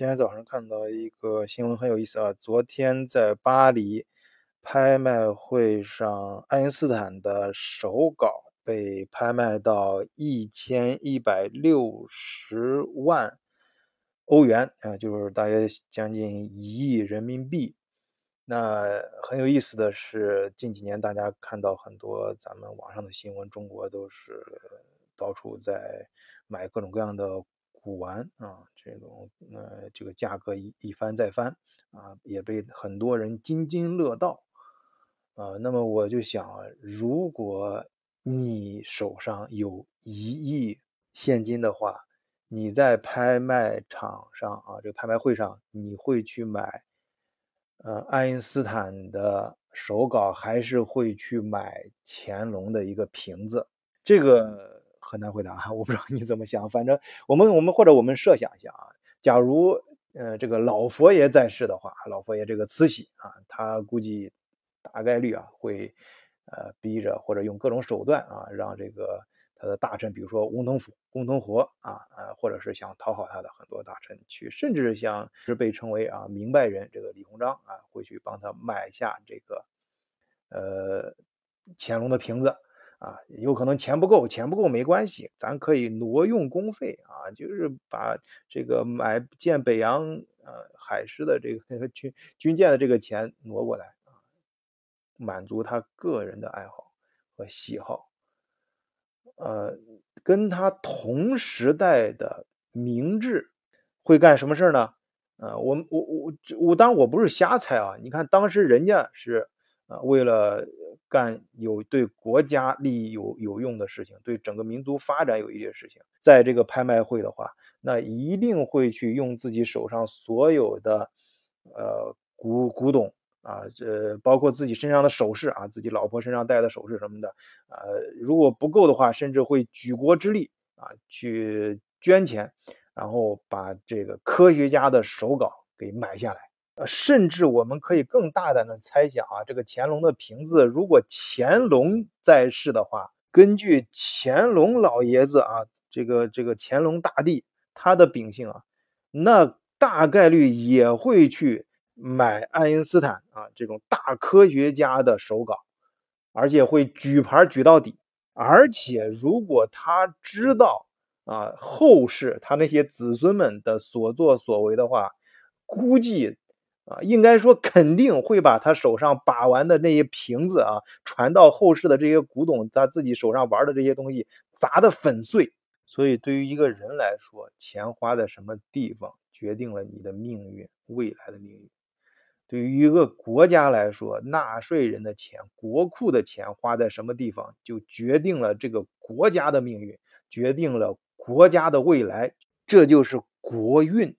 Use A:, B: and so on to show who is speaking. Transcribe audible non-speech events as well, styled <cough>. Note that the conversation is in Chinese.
A: 今天早上看到一个新闻很有意思啊，昨天在巴黎拍卖会上，爱因斯坦的手稿被拍卖到一千一百六十万欧元啊，就是大约将近一亿人民币。那很有意思的是，近几年大家看到很多咱们网上的新闻，中国都是到处在买各种各样的。古玩啊，这种呃，这个价格一一翻再翻啊，也被很多人津津乐道啊。那么我就想，如果你手上有一亿现金的话，你在拍卖场上啊，这个拍卖会上，你会去买呃爱因斯坦的手稿，还是会去买乾隆的一个瓶子？这个。很难回答啊，<laughs> 我不知道你怎么想。反正我们我们或者我们设想一下啊，假如呃这个老佛爷在世的话，老佛爷这个慈禧啊，他估计大概率啊会呃逼着或者用各种手段啊，让这个他的大臣，比如说翁同甫、翁同龢啊，呃或者是想讨好他的很多大臣去，甚至像是被称为啊明白人这个李鸿章啊，会去帮他买下这个呃乾隆的瓶子。啊，有可能钱不够，钱不够没关系，咱可以挪用公费啊，就是把这个买建北洋呃海师的这个 <laughs> 军军舰的这个钱挪过来啊，满足他个人的爱好和喜好。呃，跟他同时代的明治会干什么事呢？呃，我我我我当然我不是瞎猜啊，你看当时人家是啊为了。干有对国家利益有有用的事情，对整个民族发展有益的事情，在这个拍卖会的话，那一定会去用自己手上所有的呃古古董啊，这包括自己身上的首饰啊，自己老婆身上戴的首饰什么的，呃，如果不够的话，甚至会举国之力啊去捐钱，然后把这个科学家的手稿给买下来。甚至我们可以更大胆的猜想啊，这个乾隆的瓶子，如果乾隆在世的话，根据乾隆老爷子啊，这个这个乾隆大帝他的秉性啊，那大概率也会去买爱因斯坦啊这种大科学家的手稿，而且会举牌举到底。而且如果他知道啊后世他那些子孙们的所作所为的话，估计。啊，应该说肯定会把他手上把玩的那些瓶子啊，传到后世的这些古董，他自己手上玩的这些东西砸得粉碎。所以，对于一个人来说，钱花在什么地方，决定了你的命运，未来的命运。对于一个国家来说，纳税人的钱、国库的钱花在什么地方，就决定了这个国家的命运，决定了国家的未来。这就是国运。